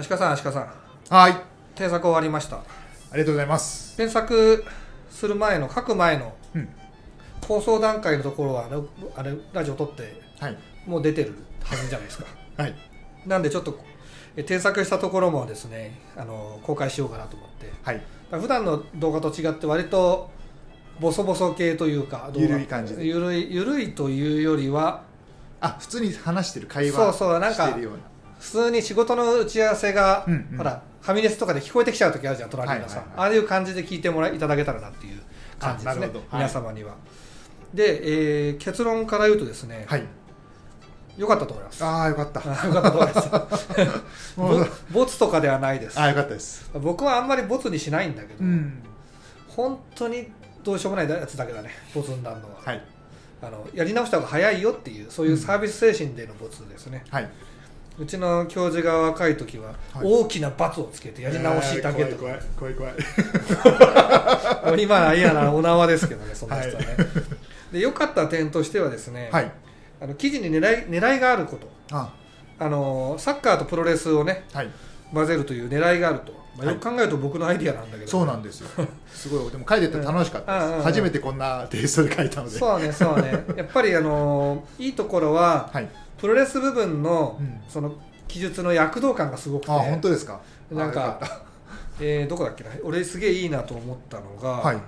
足利さん足利さん。はい。添削終わりました。ありがとうございます。添削する前の書く前のうん。放送段階のところはあれあれラジオ撮ってはい。もう出てるはずじゃないですか。はい。なんでちょっとえ添削したところもですねあの公開しようかなと思って。はい。普段の動画と違って割とボソボソ系というかゆるい感じで。ゆるいゆるいというよりはあ普通に話してる会そう話そうなんかしてるような普通に仕事の打ち合わせが、うんうん。ほらファミレスとかで聞こえてきちゃう時あるじゃん隣のさ、はいはいはい。ああいう感じで聞いてもらいいただけたらなっていう感じですね。皆様には。で、えー結論から言うとですね、はい。良かったと思います。ああよかった。あ良かったと思います。ボボツとかではないです。ああよかったです。僕はあんまりボツにしないんだけど、うん。本当にどうしようもないやつだけだねボツになるのは、はい。あのやり直した方が早いよっていうそういうサービス精神でのボツですね、はいうちの教授が若い時ははい。大きな罰をつけてやり直しだけとか、えー怖い怖い怖い怖い。今はいやなお縄ですけどねその人はね、はい。で良かった点としてはですね、はい。あの記事に狙い狙いがあること。ああ。のサッカーとプロレスをねはい。混ぜるという狙いがあると、まあ、はい。よく考えると僕のアイディアなんだけど、そうなんですよ。すごい。でも書いてて楽しかったうん。うん初めてこんなテイストで書いたので。そうねそうね。やっぱりあのいいところははいプロレス部分の、うん。その記述の躍動感がすごくて。あ本当ですか？なんかあよっ えーどこだっけな？俺すげえいいなと思ったのが、たはい。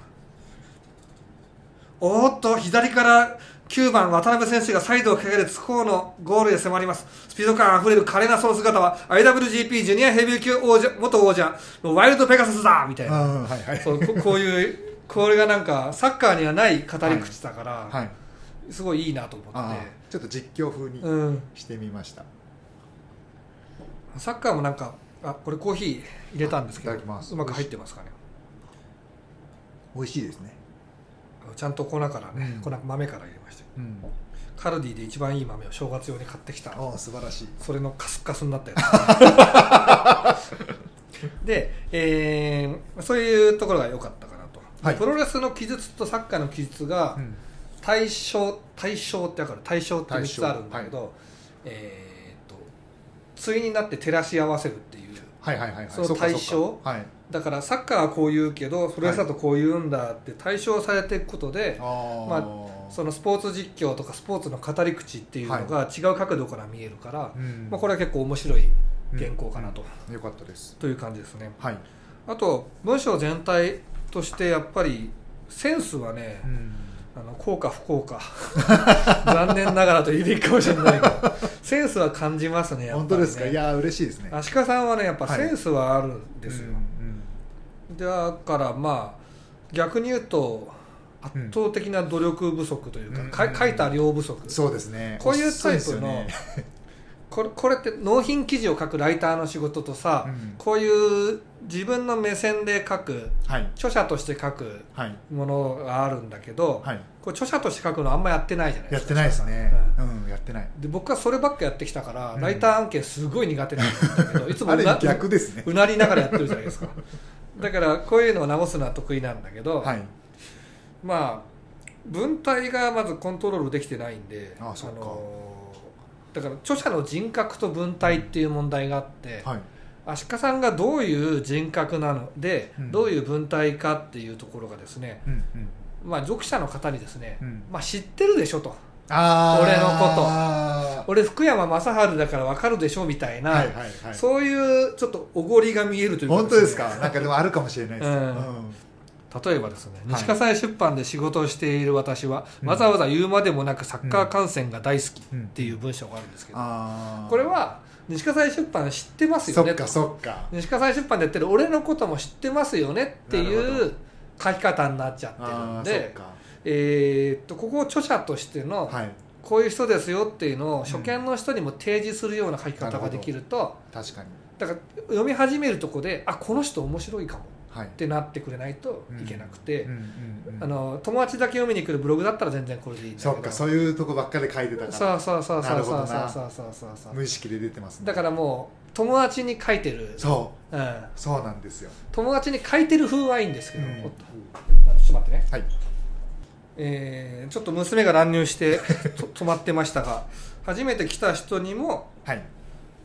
おーっと左から9番渡辺選手がサイドをかける津高のゴールへ迫ります。スピード感あふれる華麗なその姿は IWGP ジュニアヘビー級王者元王者のワイルドペガサスだ！みたいな。うんはいはい。そうこ こういうこれがなんかサッカーにはない語り口だから、はい。すごいいいなと思あっーちょっと実況風にしてみました。サッカーもなんかあこれコーヒー入れたんですけどうまく入ってますかね。美味しいですね。ちゃんと粉からね、うん。粉豆から入れましたうん。カルディで一番いい豆を正月用に買ってきた。ああ素晴らしい。それのカスッカスになったやつ。で、えーそういうところが良かったかなと、はい。プロレスの記述とサッカーの記述がうん対象対象って分かる対象って3つあるんだけど、えーっと対になって照らし合わせるっていう。はいはいはいはい。その対象。はい。だからサッカーはこう言うけどプロレスだとこう言うんだって対象されていくことで、あー。まそのスポーツ実況とかスポーツの語り口っていうのが違う角度から見えるから、うん。まあ、これは結構面白い原稿かなと,、よかったです。という感じですね。はい。あと文章全体としてやっぱりセンスはね、うんあの効果不効果 残念ながらと言うべきかもしれないけど。センスは感じますねやっぱりね。本当ですか？いや嬉しいですね。足利さんはねやっぱはい。センスはあるんですよ、うんだからまあ逆に言うと圧倒的な努力不足というか、うんか書いた量不足、うんそうですね。こういうタイプのこれこれって納品記事を書くライターの仕事とさ、うん。こういう自分の目線で書くはい。著者として書くはい。ものがあるんだけど、はい。これ著者として書くのあんまやってないじゃないですかやってないですね。うんうんやってない。で僕はそればっかやってきたから、うん。ライター案件すごい苦手なんだけど いつもうな逆ですね。うなりながらやってるじゃないですか。だからこういうのを直すのは得意なんだけど、はい。まあ文体がまずコントロールできてないんであそっか。のだから著者の人格と文体っていう問題があって、はい。足利さんがどういう人格なので、うん。どういう文体かっていうところがですね、うんうん。まあ、読者の方にですね、うん。まあ、知ってるでしょと。俺のこと。は俺福山雅治だから分かるでしょみたいな、いはいはい。そういうちょっとおごりが見えるというか本当ですか？なんかでもあるかもしれないですうん。うん例えばですねはい。西葛西出版で仕事をしている私は、うん。わざわざ言うまでもなくサッカー観戦が大好きうんっていう文章があるんですけど、これは西葛西出版知ってますよね？とそっかそっか。西葛西出版でやってる俺のことも知ってますよね？っていう書き方になっちゃってるんでか。えーっとここを著者としてのはい。こういう人ですよっていうのを初見の人にも提示するような書き方ができると確かに。だから読み始めるとこであこの人面白いかも。はいってなってくれないといけなくて、あの友達だけ読みに来るブログだったら全然これでいいそっかそういうとこばっかり書いてたから。そうそうそうそうそうそうそうそう。そう無意識で出てますね。だからもう友達に書いてる、そう。うん、そうなんですよ。友達に書いてる風はいいんですけど、うん。ちょっと待ってね、はい。えーちょっと娘が乱入して と止まってましたが初めて来た人にもはい。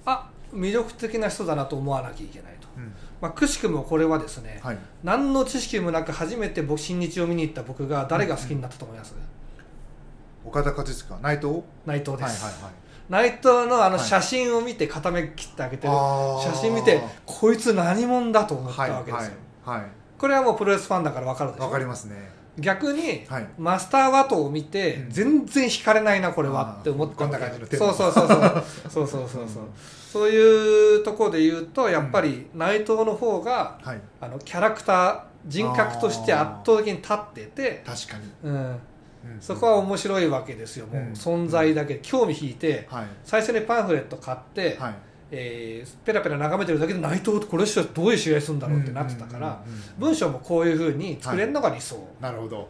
あ魅力的な人だなと思わなきゃいけないと、うんまあ、くしくもこれはですね、はい、何の知識もなく初めて新日を見に行った僕が誰が好きになったと思います、うん、岡田和親内藤？内藤です、はいはいはい、内藤のあの写真を見て固め切ってあげてる、はい、写真見てこいつ何者だと思ったわけですよ、はい、これはもうプロレスファンだから分かるでしょ？分かりますね。逆に、マスターワトを見て、全然引かれないなこれはって思った、こんな感じのそうそうそうそう。そうそうそうそう。そういうところで言うとやっぱり内藤の方がはい。あのキャラクター人格として圧倒的に立ってて、確かに。うん、うんそこは面白いわけですよもう。うん。存在だけ興味引いてはい。最初にパンフレット買って、はい。えーペラペラ眺めてるだけで内藤とこれ人どういう試合するんだろうってなってたからうんうんうんうん。文章もこういうふうに作れるのが理想、なるほど。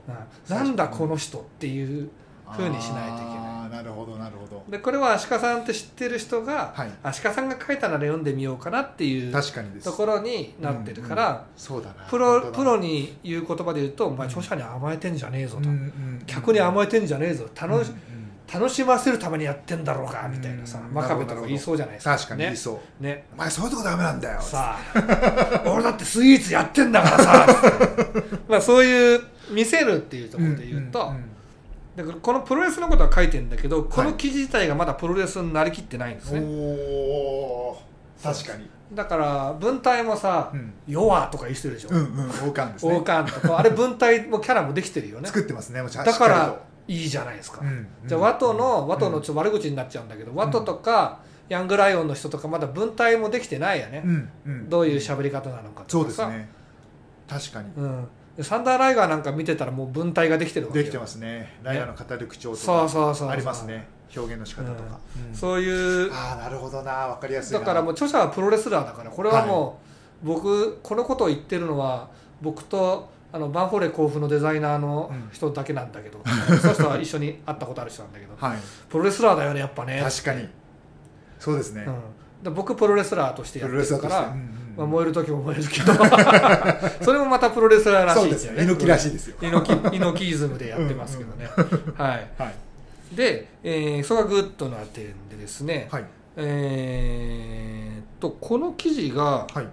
ななんだこの人っていうふうにしないといけない。なるほどなるほど。でこれは足利さんって知ってる人が、はい。足利さんが書いたなら読んでみようかなっていう確かにです。ところになってるから、うんうん。そうだな。プロプロに言う言葉で言うと「お前著者に甘えてんじゃねえぞ」と、客に甘えてんじゃねえぞ。楽し,、楽しませるためにやってんだろうかみたいなさ、うん真壁とか言いそうじゃないですか。確かに言いそう、ね。ねお前そういうとこダメなんだよ。さあ。俺だってスイーツやってんだからさ。まあそういう見せるっていうところで言うと、んんんだからこのプロレスのことは書いてるんだけどこの記事自体がまだプロレスになりきってないんですね、おお確かに。だから文体もさうん「弱」とか言ってるでしょ、うんうん王冠ですね。王冠とか。あれ文体もキャラもできてるよね。作ってますねもうちゃん。だからいいじゃないですか、うんじゃあワトのワトのちょっと悪口になっちゃうんだけど、ワトとかヤングライオンの人とかまだ文体もできてないよね、うんうんどういう喋り方なのかとかさ。そうですね。確かに。うん、でサンダーライガーなんか見てたらもう文体ができてるわけよ。できてますね。ライアーの語る口調とかありますね。表現の仕方とか。うん。そういうああなるほどな。わかりやすいな。だからもう著者はプロレスラーだからこれはもう、僕このことを言ってるのは僕とあのヴァンフォーレ甲府のデザイナーの人だけなんだけど、その人は一緒に会ったことある人なんだけどはい。プロレスラーだよねやっぱね。確かに。そうですね。うん、で僕プロレスラーとしてやってるからうんまあ、燃える時も燃えるけど。それもまたプロレスラーらしいそうですよね。猪木らしいですよ。猪木猪木イズムでやってますけどね、はい。はい。で、えーそれがグッドな点でですね、はい。えーっとこの記事がはい。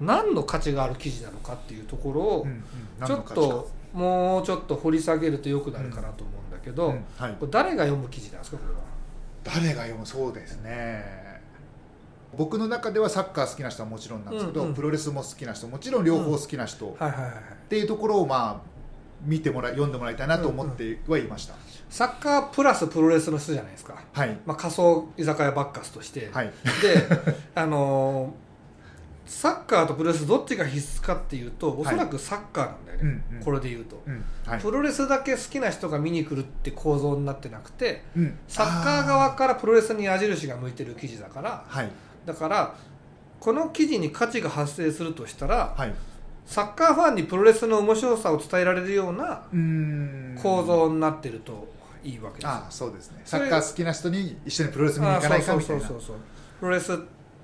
何の価値がある記事なのかっていうところをうんうん。ちょっともうちょっと掘り下げるとよくなるかなと思うんだけど、うん。はい。これ誰が読む記事なんですかこれは？誰が読む？そうですね僕の中ではサッカー好きな人はもちろんなんですけど、うんうんプロレスも好きな人もちろん両方好きな人っはいはいはい。ていうところをまあ見てもらい読んでもらいたいなと思ってはいました、サッカープラスプロレスの人じゃないですか、はい。まあ、仮想居酒屋バッカスとして、はい。で あのーサッカーとプロレスどっちが必須かっていうとおそらくサッカーなんだよね、うんうん。これで言うと、うん。はい。プロレスだけ好きな人が見に来るって構造になってなくてうん。サッカー側からプロレスに矢印が向いてる記事だからはいだからこの記事に価値が発生するとしたらはい。サッカーファンにプロレスの面白さを伝えられるような構造になってるといいわけですよ。ああそうですね。サッカー好きな人に一緒にプロレス見に行かないかみたいな。あそうそうそうそう。プロレス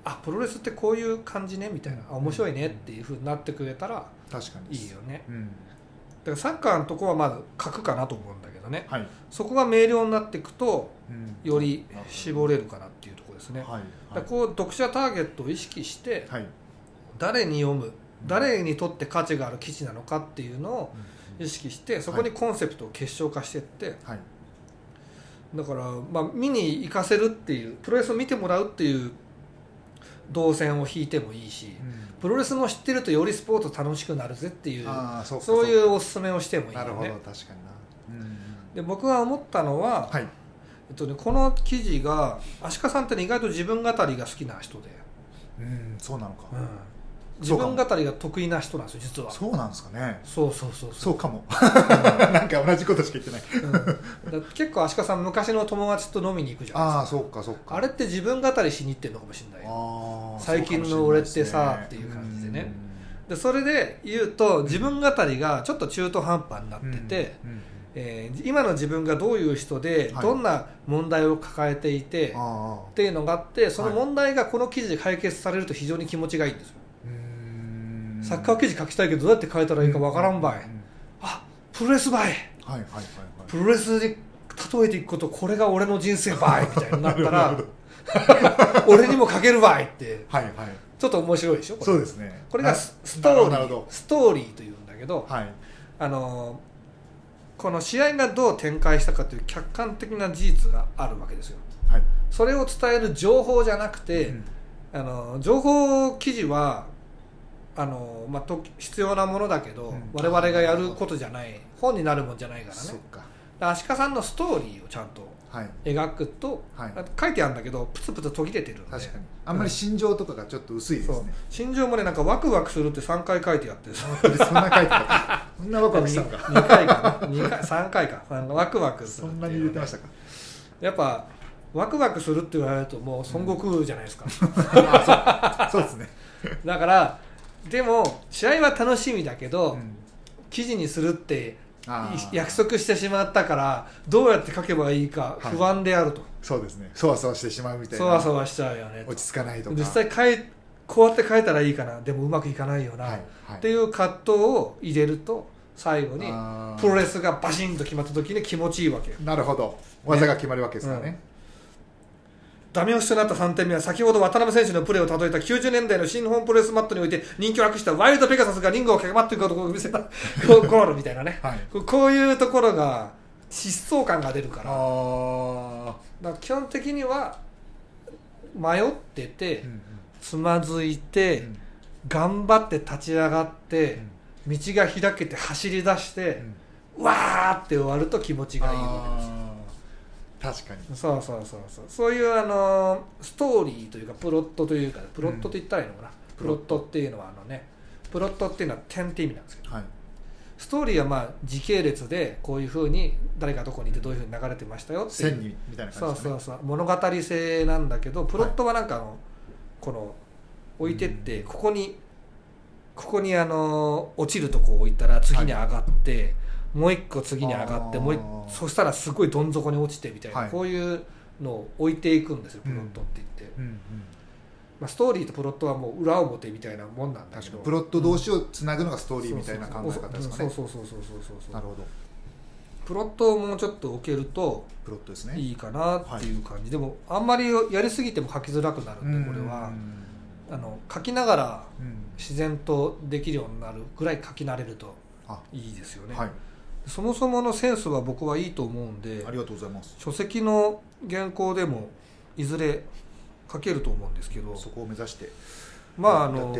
あプロレスってこういう感じねみたいな。あ面白いねっていうふうになってくれたら確かに。いいよね。うん。だからサッカーのとこはまず書くかなと思うんだけどね。はい、そこが明瞭になっていくとうんより絞れるかなっていうですね、はいだからこう読者ターゲットを意識してはい。誰に読む誰にとって価値がある記事なのかっていうのを意識してそこにコンセプトを結晶化していって、はい。だから、まあ、見に行かせるっていうプロレスを見てもらうっていう動線を引いてもいいしプロレスも知ってるとよりスポーツ楽しくなるぜっていうそういうおすすめをしてもいいよなるほどね確かにな。うんで僕が思ったのは、はいえっとね、この記事が足利さんって、ね、意外と自分語りが好きな人で、うんそうなのか。うかも。分語りが得意な人なんですよ実は。そうなんですかね。そうそうそうそう。かも。なんか同じことしか言ってない。うん。結構足利さん昔の友達と飲みに行くじゃないですか。ああそうかそうか。あれって自分語りしに行ってるのかもしれない。よあー最近の俺ってさっていう感じでね。でそれで言うと自分語りがちょっと中途半端になってて、うんうんえー今の自分がどういう人ではい。どんな問題を抱えていて、あっていうのがあってそのはい問題がこの記事で解決されると非常に気持ちがいいんですよ、ーうーん。サッカー記事書きたいけどどうやって書いたらいいかわからんばい、ううあプロレスばい。はいはいはいはい。プロレスで例えていくことこれが俺の人生ばい みたいになったら 俺にも書けるわいってはいはい。ちょっと面白いでしょこれ。そうですね。これがなスストーリーストーリーというんだけど、はい。あのこの試合がどう展開したかという客観的な事実があるわけですよ。はい。それを伝える情報じゃなくて、うんあの情報記事はあの、まあ、と必要なものだけど、うん。我々がやることじゃない。本になるもんじゃないからね。そっか。で足利さんのストーリーをちゃんとはい描くと、はい。書いてあるんだけどプツプツ途切れてる確かに。あんまり心情とかがちょっと薄いですそう。ね、心情もねなんかワクワクするって3回書いてあってさそんな書いてた。そんなワクワクしたのか。2回かな2回3回か。ワクワクするそんなに入れてましたか。やっぱワクワクするって言われるともう孫悟空じゃないですか、そうですね、だからでも試合は楽しみだけど、うん。記事にするって約束してしまったからどうやって書けばいいかはい。不安であると、そうですね。そわそわしてしまうみたいな。そわそわしちゃうよねと。落ち着かないとか。実際こうやって書いたらいいかな。でもうまくいかないよな、はい。はい。っていう葛藤を入れると最後にプロレスがバシンと決まった時に気持ちいいわけよ。なるほど。技が決まるわけですからねダメ押しとなった3点目は先ほど渡辺選手のプレーを例えた90年代の新日本プロレスマットにおいて人気を博したワイルドペガサスがリングを駆け回っていくことを見せた ゴールみたいなね。はい。こういうところが疾走感が出るから。あだから基本的には迷ってて、ーうん。つまずいて、うん。頑張って立ち上がってう、ん。道が開けて走り出して、わーって終わると気持ちがいいわあー確かに。そうそうそうそう。そういうあのーストーリーというかプロットというかプロットって言ったらいいのかな、プロットっていうのはあのねプロットっていうのは点って意味なんですけどはい。ストーリーはまあ時系列でこういうふうに誰がどこにいてどういうふうに流れてましたよっていう。線にみたいなそう感じですね。そうそう物語性なんだけどプロットはなんかあの、この置いてってここにここにあの落ちるとこを置いたら次に上がって、もう一個次に上がってもう一そしたらすごいどん底に落ちてみたいな、はい。こういうのを置いていくんですよプロットって言って、うんうん。まあ、ストーリーとプロットはもう裏表みたいなもんなんだけど。プロット同士をつなぐのがストーリーみたいな考え方ですかね。そうそうそうそうそうそうそうなるほど。プロットをもうちょっと置けるとプロットですね。いいかなっていう感じ、でもあんまりやりすぎても書きづらくなるんでこれは。うんあの書きながらうん。自然とできるようになるぐらい書き慣れるとあ。いいですよね、はいそもそものセンスは僕はいいと思うんでありがとうございます。書籍の原稿でもいずれ書けると思うんですけどそこを目指してまああの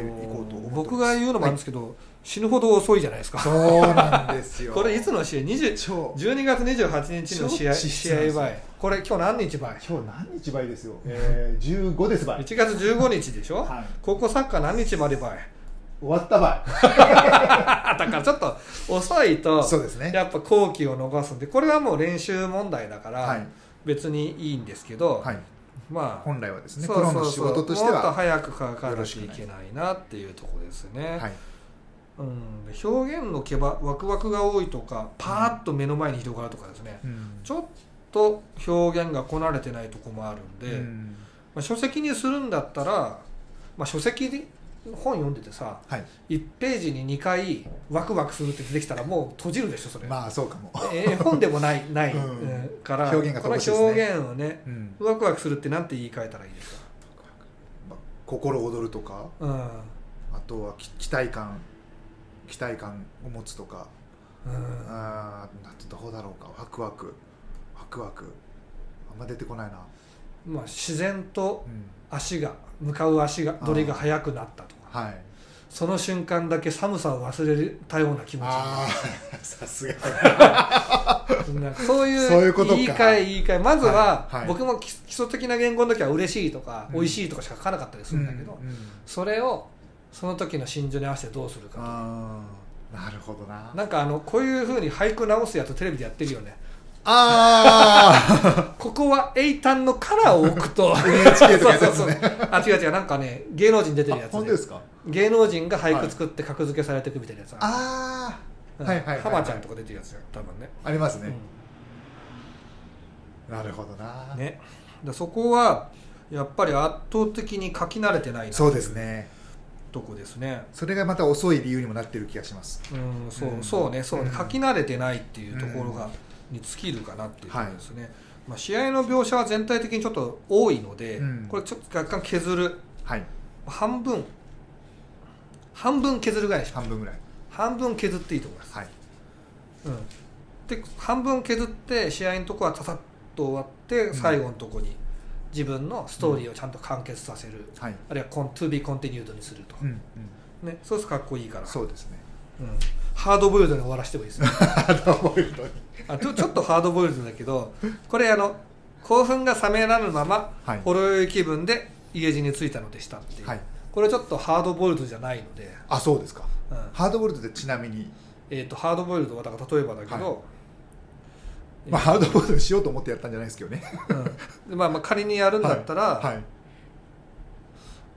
僕が言うのもあるんですけど、死ぬほど遅いじゃないですか。そうなんですよ。これいつの試合？20超。12月28日の試合試合前。これ今日何日前？今日何日倍ですよ、えー、15です倍1月15日でしょ、はい。高校サッカー何日まで前？終わった倍あ だからちょっと遅いとそうですね。やっぱ後期を逃すんでこれはもう練習問題だから、はい。別にいいんですけど、はい。まあ本来はですねそうそうプロの仕事としてもっとは早く書かなきゃいけないなっていうところですね、はい。うん、表現の毛ばワクワクが多いとかパーッと目の前に広がるとかですね、うん。ちょっと表現がこなれてないとこもあるんで、うん。まあ、書籍にするんだったら、まあ、書籍で本読んでてさはい。1ページに2回ワクワクするって出てきたらもう閉じるでしょそれ、まあそうかも、絵本でもない ない、うん。うんから表現がこの表現をねうん。ワクワクするってなんて言い換えたらいいですか、まあ心躍るとかうん。あとはき期待感期待感を持つとか。うん。あーなんてどうだろうか。ワクワク。ワクワク。あんま出てこないな、まあ、自然とうん、足が向かう足がどれが速くなったと。かはい。その瞬間だけ寒さを忘れたような気持ち さすが。そういうそういうことか。言い換え言い換え。まずは、はいはい。僕も基基礎的な言語の時は嬉しいとか、うん。美味しいとかしか書かなかったりするんだけど、うんうん。それをその時の心情に合わせてどうするかああなるほどな。となんかあのこういうふうに俳句直すやつテレビでやってるよねあここは英単のカラーを置くと。NHK とかあ違う違う。なんかね芸能人出てるやあつ、ね本当ですか？芸能人が俳句作って格付けされていくみたいなやつあるあはいはいはいはい。浜ちゃんとか出てるやつよ。多分ね。ありますね、うん。なるほどな、ね。だそこはやっぱり圧倒的に書き慣れてないなそうですね。とこですね。それがまた遅い理由にもなってる気がします。うんそううん。そうねそうね。うん。書き慣れてないっていうところがうんに尽きるかなっていうところですね、まあ、試合の描写は全体的にちょっと多いので、うん。これちょっと若干削る。はい。半分。半分削るぐらい半分ぐらい。半分削っていいと思います、はい。うん、で半分削って試合のとこはたたっと終わってん。最後のとこに自分のストーリーをちゃんと完結させる、はい。あるいはコン to be continued にすると、うんうん。ね、そうするとかっこいいから。そうですね。うん、ハードボイルドに終わらせてもいいですね ハードボイルドに。あちょちょっとハードボイルドだけどこれあの興奮が冷めらぬまま、はい。ほろ酔い気分で家路に着いたのでしたっていう、はい。これちょっとハードボイルドじゃないので、あそうですか。うん。ハードボイルドでちなみに、えー、とハードボイルドはだから例えばだけど、まあ、ハードボイルドにしようと思ってやったんじゃないですけどね。うん。でまあ、まあ仮にやるんだったら、はい。はい。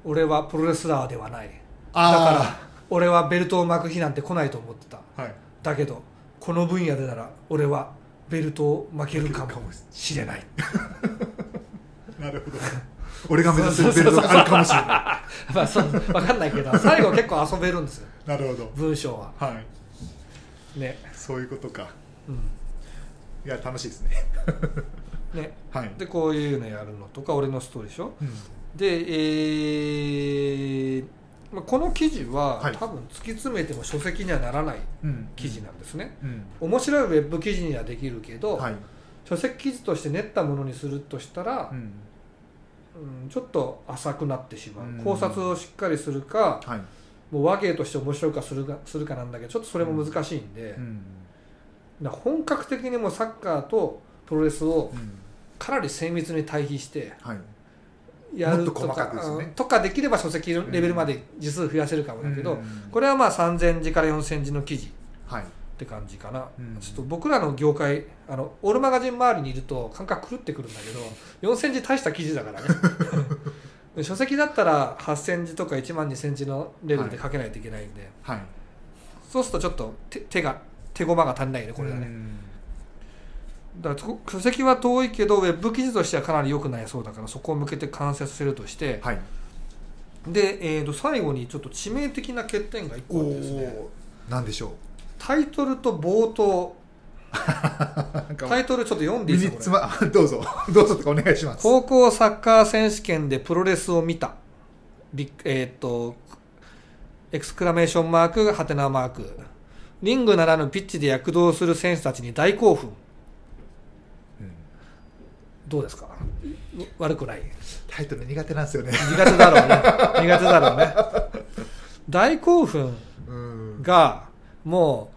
俺はプロレスラーではない。だから俺はベルトを巻く日なんて来ないと思ってた。はい。だけどこの分野でなら俺はベルトを巻けるかもしれない。なるほど。俺が目指せるベルトがあるかもしれな まあそう分かんないけど最後結構遊べるんですよ。いなるほど。文章は。はい。ね。そういうことか。うん。いや楽しいですね。ね。はい。でこういうのやるのとか俺のストーリーでしょ。うん。でえーまあ、この記事は、はい。多分突き詰めても書籍にはならないうん。記事なんですね、うん。面白いウェブ記事にはできるけど、はい。書籍記事として練ったものにするとしたらう、ん。うんちょっと浅くなってしまう、うん。考察をしっかりするかはい。もう和芸として面白いかするかするかなんだけどちょっとそれも難しいんで、本格的にもうサッカーとプロレスをうん。かなり精密に対比してはいやるとかかくですね。うんとかできれば書籍レベルまで字数増やせるかもだけど、うん。これはまあ3000字から4000字の記事っはい。て感じかな、うん。ちょっと僕らの業界あのオールマガジン周りにいると感覚狂ってくるんだけど4000字大した記事だからね。書籍だったら8000字とか1万2000字のレベルで書けないといけないんで、はい。そうするとちょっと手手が手駒が足んないねこれはね、うんだからそ書籍は遠いけどウェブ記事としてはかなり良くなりそうだからそこを向けて完成させるとして、はい。で、えー、と最後にちょっと致命的な欠点が1個あってですね。おなんでしょタイトルと冒頭。タイトルちょっと読んでい身いですかまどうぞ。どうぞとかお願いします。高校サッカー選手権でプロレスを見た。ビッえーっとエクスクラメーションマークハテナマーク。リングならぬピッチで躍動する選手たちに大興奮。うんどうですか？悪くない？タイトル苦手なんですよね。苦手だろうね。苦手だろうね。大興奮うん。がも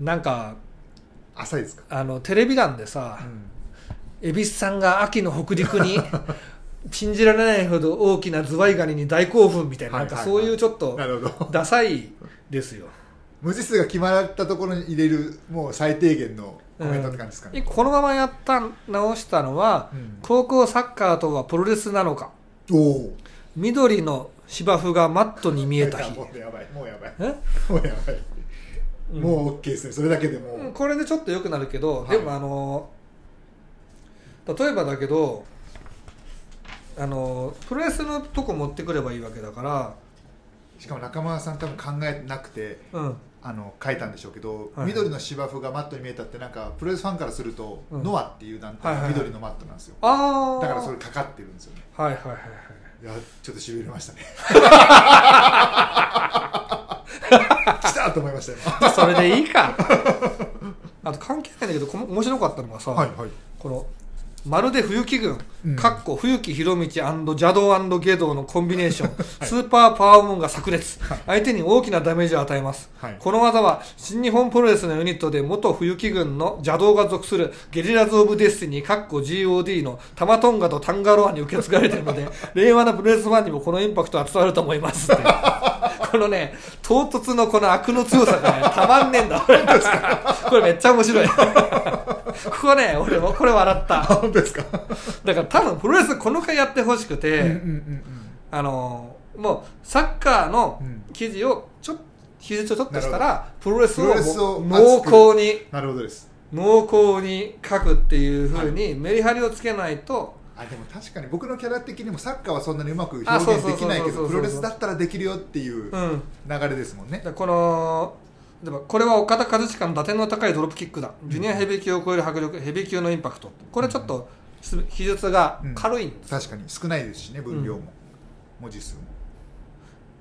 うなんか浅いですか？あのテレビ欄でさうん。蛭子さんが秋の北陸に信じられないほど大きなズワイガニに大興奮みたいななんかそういうちょっとダサいですよ文字数が決まったところに入れるもう最低限のコメントって感じですかね、このままやった直したのは、うん。高校サッカーとはプロレスなのか。おお。緑の芝生がマットに見えた日。もうやばいもうやばい。え？もうやばい、うん。もう OK ですね。それだけでもう、うんこれでちょっと良くなるけど、はい。でもあの例えばだけどあのプロレスのとこ持ってくればいいわけだかしかも中村さん多分考えなくてら、うん、あの書いたんでしょうけど、はい。緑の芝生がマットに見えたってなんかプロレスファンからすると、うん。ノアっていう団体緑のマットなんですよ、ああだからそれかかってるんですよね。はいはいはいはい。いやちょっとしびれましたね。来たと思いました今それでいいか。あと関係ないんだけどこの面白かったのがさ、はいはい。このまるで冬木軍、うん。かっこ冬木博道邪道下道のコンビネーション、スーパーパワーボムが炸裂、相手に大きなダメージを与えます、はい。この技は新日本プロレスのユニットで元冬木軍の邪道が属するゲリラズ・オブ・デスティニーかっこ GOD のタマトンガとタンガロアに受け継がれているので 令和のプロレスファンにもこのインパクトは伝わると思います このね唐突のこの悪の強さがねたまんねえんだ。俺これめっちゃ面白い。ここね俺もこれ笑った。本当ですか？だから多分プロレスこの回やってほしくて、うんうんうんあのもうサッカーのうん。記事をちょっ記述をちょっとしたらプロレスを濃厚になるほどです。濃厚に書くっていうふうにメリハリをつけないと、あでも確かに僕のキャラ的にもサッカーはそんなにうまくあ表現できないけどプロレスだったらできるよっていううん、流れですもんね。でこのでもこれは岡田和親の打点の高いドロップキックだ。ジュニアヘビー級を超える迫力ヘビー級のインパクト。これちょっと記述が軽いんです、確かに少ないですしね分量も、文字数も。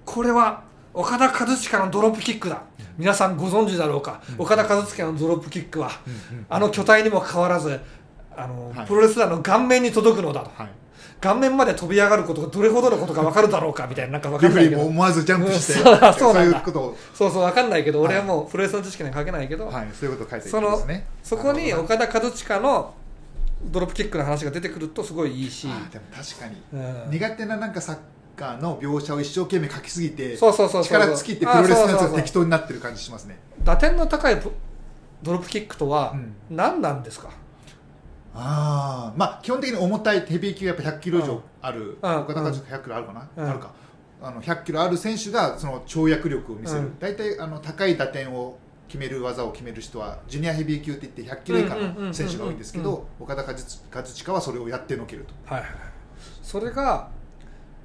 これは岡田和親のドロップキックだ。皆さんご存知だろうか、岡田和親のドロップキックは、あの巨体にもかかわらずあの、はい。プロレスラーの顔面に届くのだと。はい顔面まで飛び上がることがどれほどのことか分かるだろうかみたいななんか分かんないけど。も思わずジャンプして、うんそうそういうことを、そうそう分かんないけど、はい俺はもうプロレスの知識には書けないけど、はい、そういうことを書いてそのるんですね。そこに岡田和親のドロップキックの話が出てくるとすごいいいし。でも確かに、うん。苦手ななんかサッカーの描写を一生懸命書きすぎてそうそうそう力尽きてプロレスのやつが適当になってる感じしますね。打点の高いプドロップキックとはうん。何なんですか、ああまあ基本的に重たいヘビー級がやっぱ100キロ以上ある、うん。岡田和親100キロあるかな、うん。あるか。あの100キロある選手がその跳躍力を見せる、うん。大体あの高い打点を決める技を決める人はジュニアヘビー級って言って100キロ以下の選手が多いんですけど岡田和親はそれをやってのけると。はいはいはい。それが、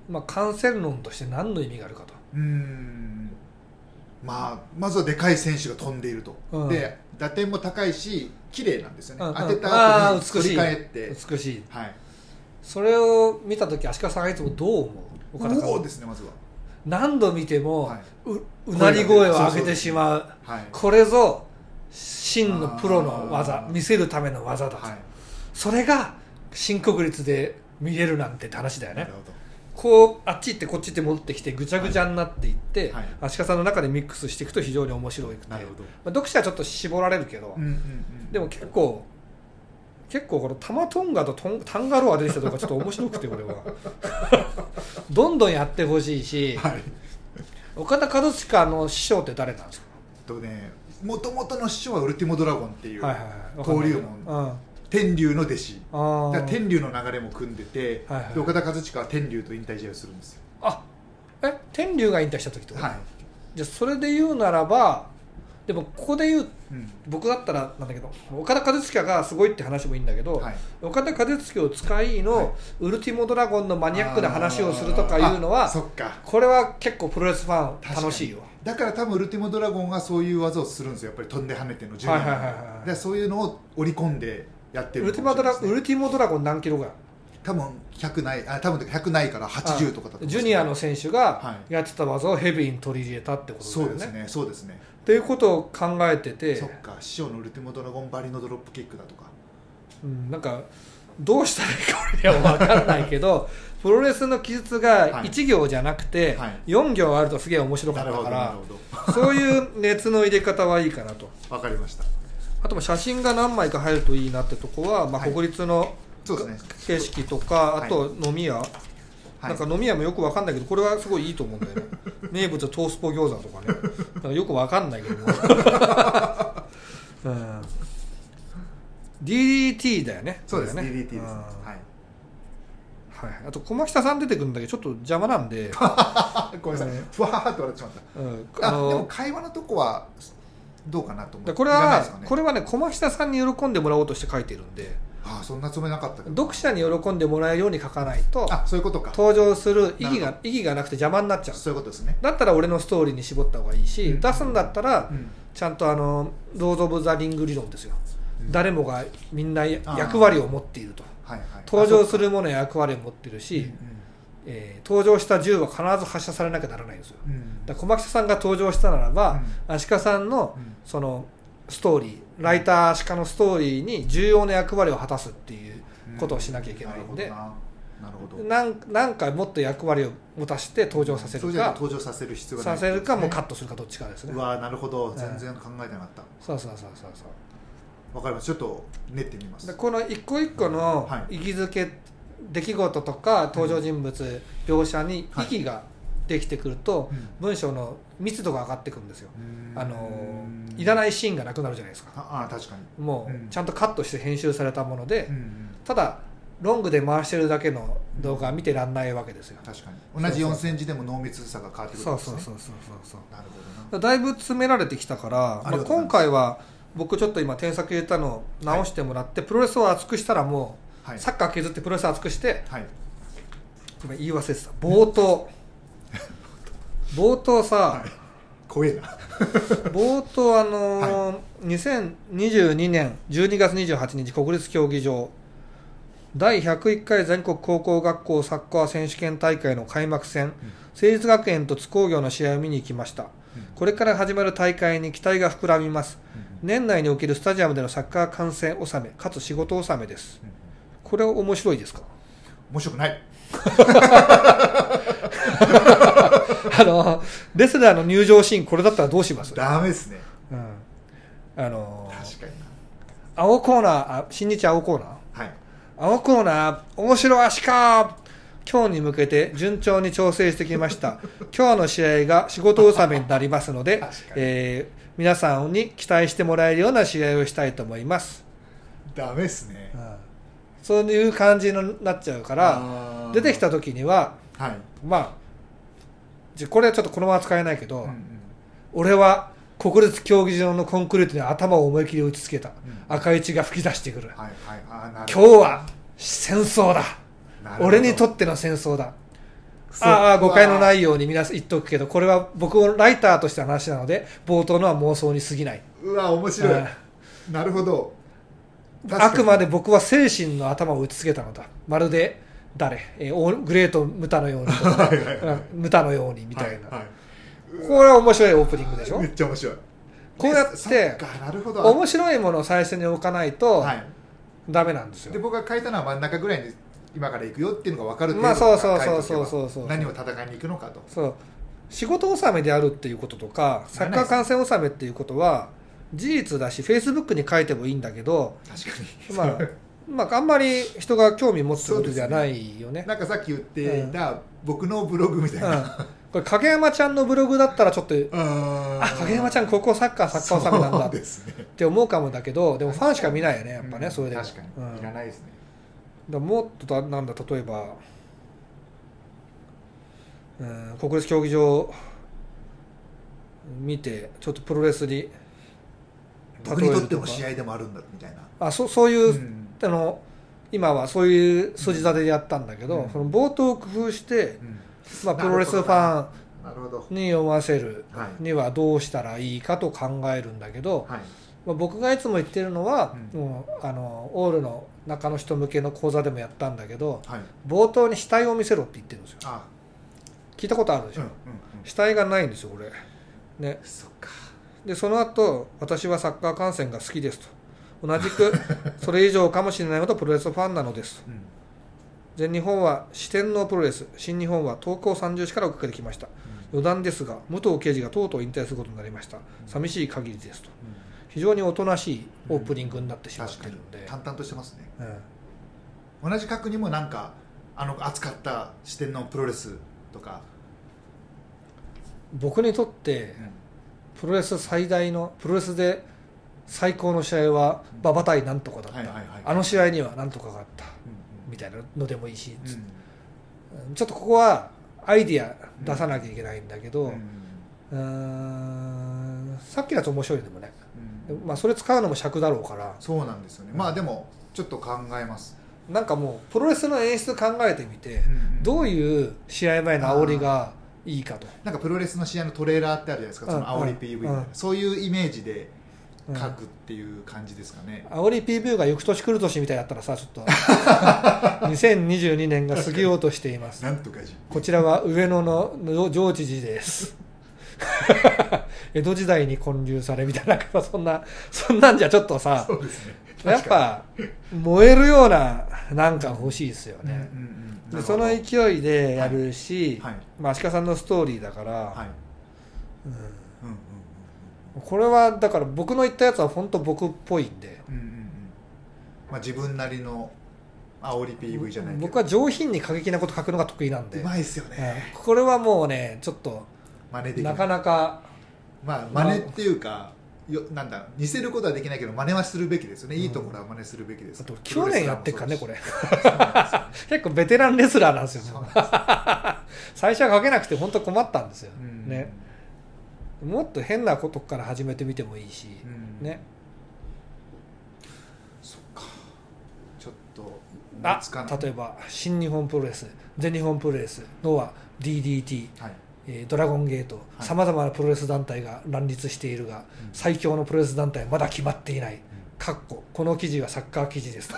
まあ、感染論として何の意味があるかと。うーんまあまずはでかい選手が飛んでいると、うん。で打点も高いし綺麗なんですよね、うんうん。当てた後にあー美しい。取り返って。美しい。はい。それを見た時足利さんがいつもどう思う？岡田さんですねまずは。何度見ても、はううなり声を上げてしまう。はい。これぞ真のプロの技。見せるための技だと、はい。それが新国立で見れるなんてって話だよね。なるほどこうあっち行ってこっち行って戻ってきてぐちゃぐちゃになっていって、はい。足利さんの中でミックスしていくと非常に面白いくて、まなるほど。あ、読者はちょっと絞られるけど、うんうんうん。でも結構結構このタマトンガとトンタンガロア出てきたとかちょっと面白くて俺は。どんどんやってほしいし、はい。岡田和親の師匠って誰なんですか？とねもともとの師匠はウルティモドラゴンっていうはいはいはい。登竜門。うん天竜の弟子。あー。だから天竜の流れも組んでて、はいはい。で岡田和親は天竜と引退試合をするんですよ。あえ天竜が引退した時ってこと、はい、じゃあそれで言うならばでもここで言ううん。僕だったらなんだけど岡田和親がすごいって話もいいんだけど、はい、岡田和親を使いの、はい。ウルティモドラゴンのマニアックな話をするとかいうのはあそっか。これは結構プロレスファン楽しいよだから多分ウルティモドラゴンがそういう技をするんですよ。やっぱり飛んで跳ねてのジュニアはいはいはいはい。でそういうのを織り込んでやってるウルティモドラウウルティモドラゴン何キロが多分100ないあ多分100ないから80とかだとジュニアの選手がはやってた技をヘビーに取り入れたってことだよね。そうですねそうですね。っていうことを考えてて。そっか師匠のウルティモドラゴンバリのドロップキックだとか。うん、なんかどうしたらいいか俺には分かんないけど プロレスの記述がはい。1行じゃなくてはい。4行あるとすげえ面白かったからるほど。そういう熱の入れ方はいいかなと。わかりましたあとも写真が何枚か入るといいなってとこは、まあ、はい国立のそうですね。景色とかあと飲み屋、はい。なんか飲み屋もよくわかんないけどこれはすごいいいと思うんだよね。名物トースポ餃子とかね。なんかよくわかんないけども、うん、DDT だよね。そうですこれ DDT です。ねうん。はい。はい、あと駒北さん出てくるんだけどちょっと邪魔なんで、あ ごめんなさい。うんふわーって笑ってしまった。うん、あでもの会話のとこはどうかなと思う。でこれはね。これはね駒北さんに喜んでもらおうとして書いてるんで。あそんなつもりなかったけど。読者に喜んでもらえるように書かないとあそういうことか。登場する意義が意義がなくて邪魔になっちゃう。そういうことですね。だったら俺のストーリーに絞った方がいいし、うん。出すんだったら、うん。ちゃんとあのロード・オブ・ザ・リング理論ですよ、うん。誰もがみんな役割を持っていると。はいはい。登場するるものは役割を持っているし、うんえー登場した銃は必ず発射されなきゃならないんですよ。うん。だ小牧さんが登場したならば、足利さんのうん。そのストーリーライター足利のストーリーに重要な役割を果たすっていうことをしなきゃいけないので、なるほどななるほど。なんなんかもっと役割を持たせて登場させるか登場させる必要がない。させるかもうカットトするかどっちかですね。うわーなるほど。ん。全然考えてなかった。そうそうそうそうそう。わかります。ちょっと練ってみます。でこの一個一個のはい。意義づけ、出来事とか登場人物、描写に意義ができてくると、うん。文章の密度が上がってくるんですよ、うん。あのいらないシーンがなくなるじゃないですか。ああ確かに。もうちゃんとカットして編集されたもので、ただロングで回してるだけの動画は見てらんないわけですよ、確かに。同じ4センチでも濃密さが変わってくるそうんですね。そうそうそうそうなるほどな。だいぶ詰められてきたから、まあ、今回は僕ちょっと今添削入れたのを直してもらって、プロレスを厚くしたらもう、はいサッカー削ってプロレス厚くしてはい。今言い忘れてた。冒頭。冒頭さ、怖えな。冒頭あのー2022年12月28日国立競技場。第101回全国高校学校サッカー選手権大会の開幕戦、成立学園と津工業の試合を見に行きました、これから始まる大会に期待が膨らみます、年内におけるスタジアムでのサッカー観戦納めかつ仕事納めです、これは面白いですか？面白くない。あのレスラーの入場シーンこれだったらどうします、ダメですね。うん、あの確かに青コーナーあ新日青コーナー？なはい。青コーナー面白足か今日に向けて順調に調整してきました。今日の試合が仕事納めになりますのでえー皆さんに期待してもらえるような試合をしたいと思います、ダメですね。うんそういう感じになっちゃうから出てきた時にははい。まあこれはちょっとこのまま使えないけど、うんうん。俺は国立競技場のコンクリートに頭を思い切り打ちつけた、ん。赤い血が吹き出してくる、はいはい。る今日は戦争だ。俺にとっての戦争だ。ああ誤解のないいように皆さん言っとくけどこれは僕のライターとしての話なので冒頭のは妄想に過ぎない。うわ面白い。うん。なるほどあくまで確僕は精神の頭を打ちつけたのだ。まるで誰、えーグレート・ムタのようにとか はいはいはいうんムタのようにみみたいな、はいこれは面白いオープニングでしょ？めっちゃ面白い。こうやって面白いものを最初に置かないとはいダメなんですよ、で僕が書いたのは真ん中ぐらいに今から行くよっていうのが分かるっていうまあのがそうそうそうそうそう。何を戦いに行くのかと。そう。仕事納めであるっていうこととかサッカー観戦納めっていうことは事実だしフェイスブックに書いてもいいんだけど確かに、まあ、まああんまり人が興味持つことじゃないよね。なんかさっき言っていた僕のブログみたいな、うん、これ影山ちゃんのブログだったらちょっとああ影山ちゃんここサッカーサッカー納めなんだって思うかもだけどでもファンしか見ないよねやっぱね、うんそれでも確かに、うんいらないですねだもっとだなんだ例えば、うん、国立競技場見てちょっとプロレスに僕にとっても試合でもあるんだみたいな。あそそういう、うん。あの今はそういう筋立てでやったんだけど、うん。その冒頭を工夫して、うん。まあ、プロレスファンに読ませるはい。にはどうしたらいいかと考えるんだけど、はい。まあ、僕がいつも言ってるのは、うん。もうあのオールの中の人向けの講座でもやったんだけどはい。冒頭に死体を見せろって言ってるんですよ。あ。聞いたことあるでしょ、うんうん死体がないんですよこれ。ね。うんそっかでその後私はサッカー観戦が好きですと。同じく それ以上かもしれないほどプロレスファンなのですうん。全日本は四天王プロレス新日本は東高三重市から追っかけてきました。余談ですが武藤刑事がとうとう引退することになりました。寂しい限りですと。非常におとなしいオープニングになってしまってるんで、淡々としてますね。うん。同じ角にもなんかあの扱った視点のプロレスとか、僕にとってプロレス最大のプロレスで最高の試合は馬場対なんとかだった、はいはいはい。あの試合にはなんとかがあった。うんみたいなのでもいいし、うんうん。ちょっとここはアイディア出さなきゃいけないんだけど、ううん。さっきのやつ面白いでもね、うん。まあ、それ使うのも尺だろうから。そうなんですよね。まあでもちょっと考えます、なんかもうプロレスの演出考えてみて、うん。どういう試合前の煽りがいいかと、なんかプロレスの試合のトレーラーってあるじゃないですか。その煽りうん PV みたいな、うん。そういうイメージでうん。書くっていう感じですかね、煽り PV が翌年来る年みたいだったらさちょっと。2022年が過ぎようとしています。なんとかじこちらは上野のの上知事です。江戸時代に建立されみたいなそんなそんなんじゃちょっとさね。やっぱ燃えるようななんか欲しいですようんうんね、うんでそのはい勢いでやるし、はい。まあ、足利さんのストーリーだから、はい。うん。うんうんこれはだから僕の言ったやつは本当僕っぽいんで。うんうんうん。うんまあ自分なりの煽り PV じゃないけど。僕は上品に過激なこと書くのが得意なんで、うまいですよね、うん。これはもうねちょっと真似できなかなかまあ真似っていうかよなんだ似せることはできないけど真似はするべきですよね、いいところは真似するべきですあと9年やってっからねこれ。そうなんです。よ結構ベテランレスラーなんですよ。そうなんです。最初は書けなくて本当困ったんですよ、うん。ね。もっと変なことから始めてみてもいいし、うん。ね。そっか。ちょっとあ例えば新日本プロレス全日本プロレスノア DDT、はいえードラゴンゲートはい。さまざまなプロレス団体が乱立しているが、うん。最強のプロレス団体はまだ決まっていない、かっここの記事はサッカー記事です。と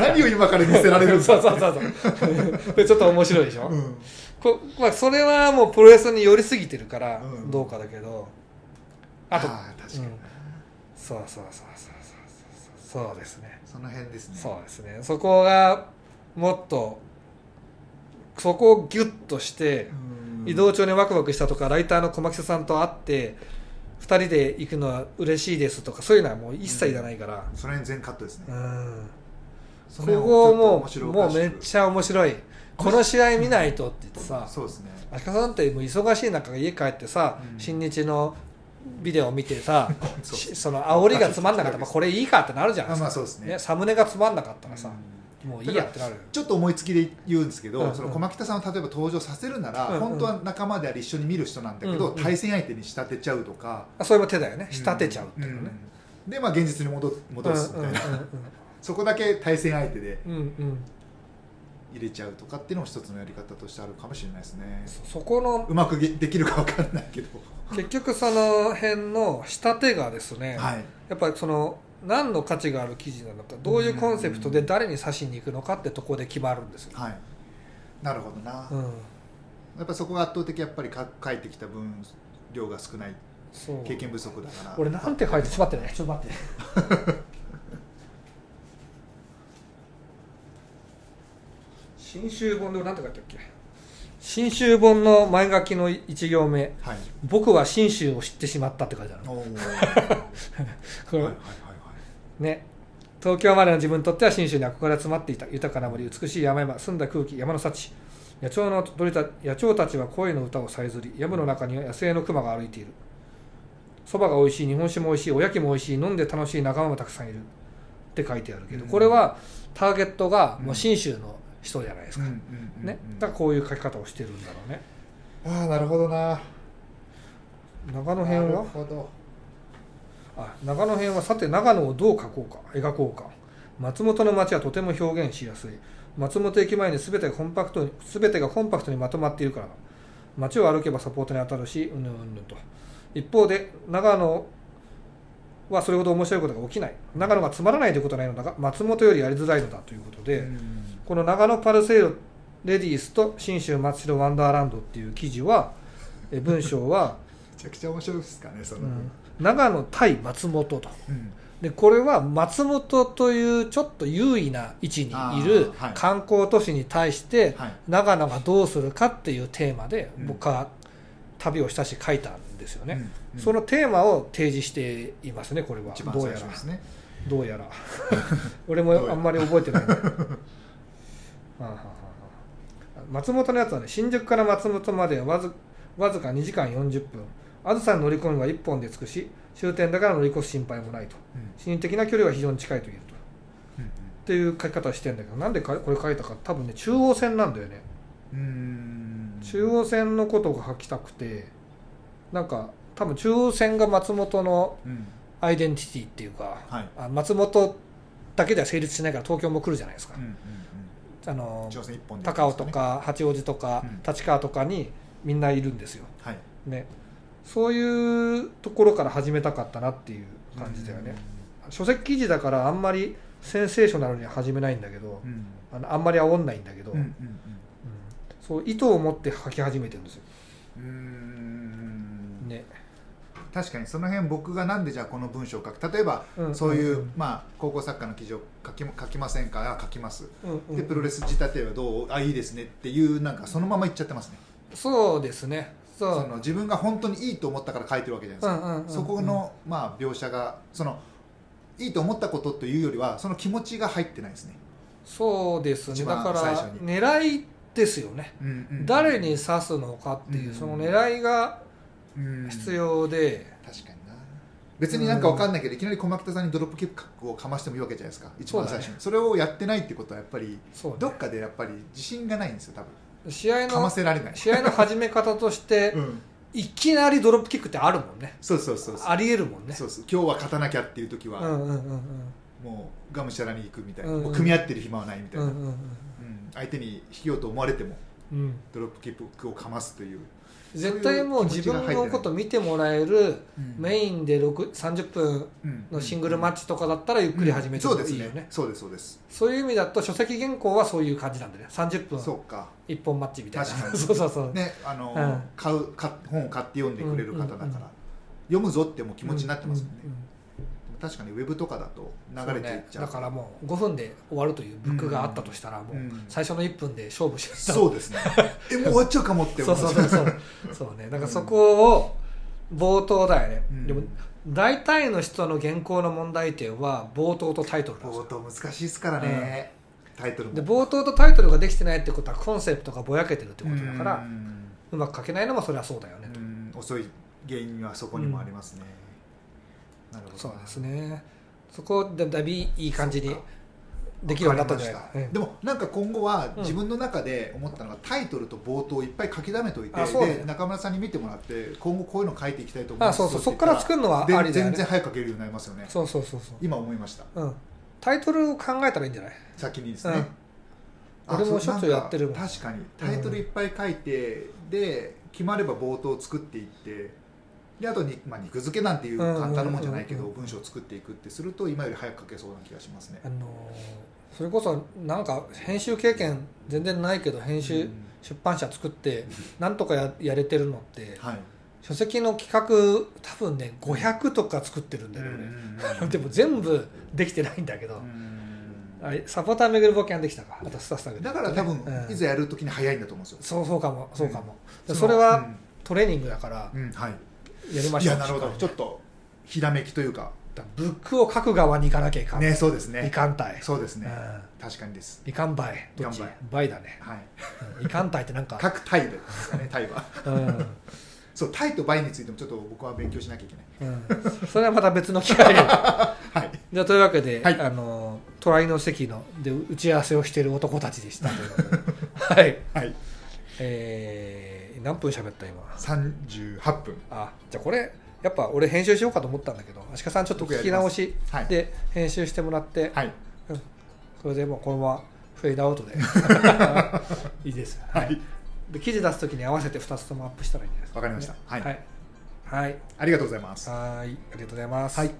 何を今から見せられるんですそかうそうそうそうでちょっと面白いでしょ、うんこまあ、それはもうプロレスに寄りすぎてるからうんどうかだけど、あとあー確かに、うんそうそうそうそうそうそうそうですねその辺ですねそうですねそこがもっとそこをギュッとしてうん。移動中にワクワクしたとかライターの小牧さんと会って2人で行くのは嬉しいですとかそういうのはもう一切いらないから、その辺全カットですね。うん。そこもうもうめっちゃ面白い。この試合見ないとって言ってさそうですね。足利さんってもう忙しい中家帰ってさ、うん。新日のビデオを見てさ その煽りがつまんなかった。らまあこれいいかってなるじゃないですか、あまあそうですねサムネがつまんなかったらさ、うんもういいやってなる。よちょっと思いつきで言うんですけど、うんうん。その駒北さんを例えば登場させるなら、うんうん。本当は仲間であり一緒に見る人なんだけど、うんうん対戦相手に仕立てちゃうとか、あそれも手だよね。仕立てちゃうっていうのね、うんでまあ現実に戻戻すみたいな、そこだけ対戦相手でうんうんうんうんうん。入れちゃうとかっていうのも一つのやり方としてあるかもしれないですね。そそこのうまくできるかわかんないけど。結局その辺の仕立てがですね、はい。やっぱりその何の価値がある記事なのかどういうコンセプトで誰に刺しに行くのかってとこで決まるんですよ、はい。なるほどな、うん、やっぱそこが圧倒的やっぱりか書いてきた分量が少ない経験不足だから。俺なんて書いてちょっと待ってね。ちょっと待って新秋本で俺なんて書いたっけ？新秋本の前書きの一行目。はい「僕は新州を知ってしまった」って書いてある。の はいね。東京までの自分にとっては信州に憧れが詰まっていた豊かな森美しい山々澄んだ空気山の幸。野鳥の鳥た野鳥たちは恋の歌をさえずり藪の中には野生の熊が歩いている。そばが美味しい日本酒も美味しいおやきも美味しい飲んで楽しい仲間もたくさんいる。って書いてあるけど、うん。これはターゲットがもううん信州の人じゃないですか、ね、だからこういう書き方をしてるんだろうね。ああなるほどな。長野編なるはほどあ長野編はさて長野をどう描こうか描こうか。松本の街はとても表現しやすい。松本駅前に全てがコンパクトに全てがコンパクトにまとまっているからだ。街を歩けばサポートに当たるしうんぬんうんぬんと。一方で長野はそれほど面白いことが起きない。長野がつまらないということはないのだが松本よりやりづらいのだということで、うん。この長野パルセイロレディースと信州松代ワンダーランドっていう記事はえ文章は、めちゃくちゃ面白いですかねその、うん長野対松本と。うん。でこれは松本というちょっと優位な位置にいる観光都市に対してはい。長野がどうするかっていうテーマでうん。僕は旅をしたし書いたんですよね、うん。うん。そのテーマを提示していますねこれは。どうやら。どうやら。俺もあんまり覚えてない。松本のやつはね新宿から松本まではわずわずか2時間40分あずさに乗り込めば1本で着くし終点だから乗り越す心配もないと。うん。心理的な距離は非常に近いと言えると。うんっていう書き方をしてるんだけどなんでかこれ書いたか多分ね中央線なんだよね。うん。中央線のことが書きたくてなんか多分中央線が松本のうん。アイデンティティっていうか、はい。あ松本だけでは成立しないから東京も来るじゃないですか、うんうんあの挑戦一本で高尾とか八王子とかうん。立川とかにみんないるんですよ、はい。ね、そういうところから始めたかったなっていう感じだよね、書籍記事だからあんまりセンセーショナルには始めないんだけど、うん。あのあんまり煽んないんだけど、うんうんうん。そう意図を持って書き始めてるんですよ、うんうん。ね。確かにその辺僕がなんでじゃあこの文章を書く？例えばうんそういう、うんまあ、高校サッカーの記事を書き書きませんか？あ書きます。うんうん。でプロレス仕立てはどう？あいいですねっていうなんかそのまま言っちゃってますね。そうですねその自分が本当にいいと思ったから書いてるわけじゃないですか、うんうんうんうん。そこの、まあ、描写がそのいいと思ったことというよりはその気持ちが入ってないですね、そうですね。だから狙いですよね、うんうん誰に指すのかっていう、うん。その狙いがうん必要で、確かにな。別になんかわかんないけど、いきなり駒北さんにドロップキックをかましてもいいわけじゃないですか。一番最初に。そ,、ね。れをやってないってことはやっぱりね。どっかでやっぱり自信がないんですよ多分試合かまのせられない、試合の始め方として、うん、いきなりドロップキックってあるもんね。そうそうそうそう。ありえるもんね。そうそう。今日は勝たなきゃっていう時は、うんうんうんうん。もうがむしゃらに行くみたいな、うんうん。もう組み合ってる暇はないみたいな、うんうんうんうん。相手に引きようと思われてもうん。ドロップキックをかますという絶対もう自分のこと見てもらえるうん。メインで6 30分のシングルマッチとかだったらゆっくり始めてもいいよね,、ね。そうですそうです。そういう意味だと書籍原稿はそういう感じなんでね。30分。そうか。一本マッチみたいな。そうそうそう、ねあの、うん。買う買本を買って読んでくれる方だから、うんうんうん読むぞってもう気持ちになってますもんね、うんうん確かにウェブとかだと流れていっちゃう。ね。だからもう5分で終わるというブックがあったとしたらもううん。最初の1分で勝負しちゃった。そうですね。えもう終わっちゃうかもってそうそうそうそう。そうね。だからそこを冒頭だよね、うん。でも大体の人の原稿の問題点は冒頭とタイトル冒頭難しいですからね、タイトルも。で冒頭とタイトルができてないってことはコンセプトがぼやけてるってことだからうん。うまく書けないのもそれはそうだよね、うん。遅い原因はそこにもありますね、なるほど。そうですね。そこでだいぶいい感じにできるようになったんじゃない。かわかりました。でもなんか今後は自分の中で思ったのがタイトルと冒頭をいっぱい書き溜めといて、で中村さんに見てもらって今後こういうの書いていきたいと思います。あそうそうそこから作るのはありだよね。全然早く書けるようになりますよね。そうそうそうそ今思いました。う、うん、タイトルを考えたらいいんじゃない？先にですね、俺もそうしょっちゅうやってるもん。なんか確かにタイトルいっぱい書いて、で決まれば冒頭を作っていってであとに、まあ、肉付けなんていう簡単なもんじゃないけど、文章を作っていくってすると今より早く書けそうな気がしますね。あのーそれこそなんか編集経験全然ないけど編集、うん。出版社作ってなんとかややれてるのってはい。書籍の企画多分ね500とか作ってるんだよね、俺。でも全部できてないんだけど、あれサポーター巡る冒険はできたか。あとスタだから多分、うん。いざやるときに早いんだと思うんですよ。そうそうかもそうかも、それはトレーニングだから。はいやりましょう。いやなるほど。ちょっとひらめきというか。だブックを書く側に行かなきゃいかん、ねそうですね。いかんたい。そうですね、うん。確かにです。いかんばい。どっちばい。ばいだね。はい。うん。いかんたいってなんか、各タイですかね タイは。うん。そうタイとバイについてもちょっと僕は勉強しなきゃいけない。うん、それはまた別の機会で。はい。じゃあというわけで、はい。あの隣の席ので打ち合わせをしている男たちでしたはい。はい。えー、何分喋った今？38分。あじゃあこれやっぱ俺編集しようかと思ったんだけど足利さんちょっと聞き直しはい。で編集してもらって、はい。それでもうこのままフェードアウトで。いいです、はい。で記事出す時に合わせて2つともアップしたらいいんじゃないですか。わかりました。はい。はい。はい。ありがとうございます。はい。ありがとうございます。はい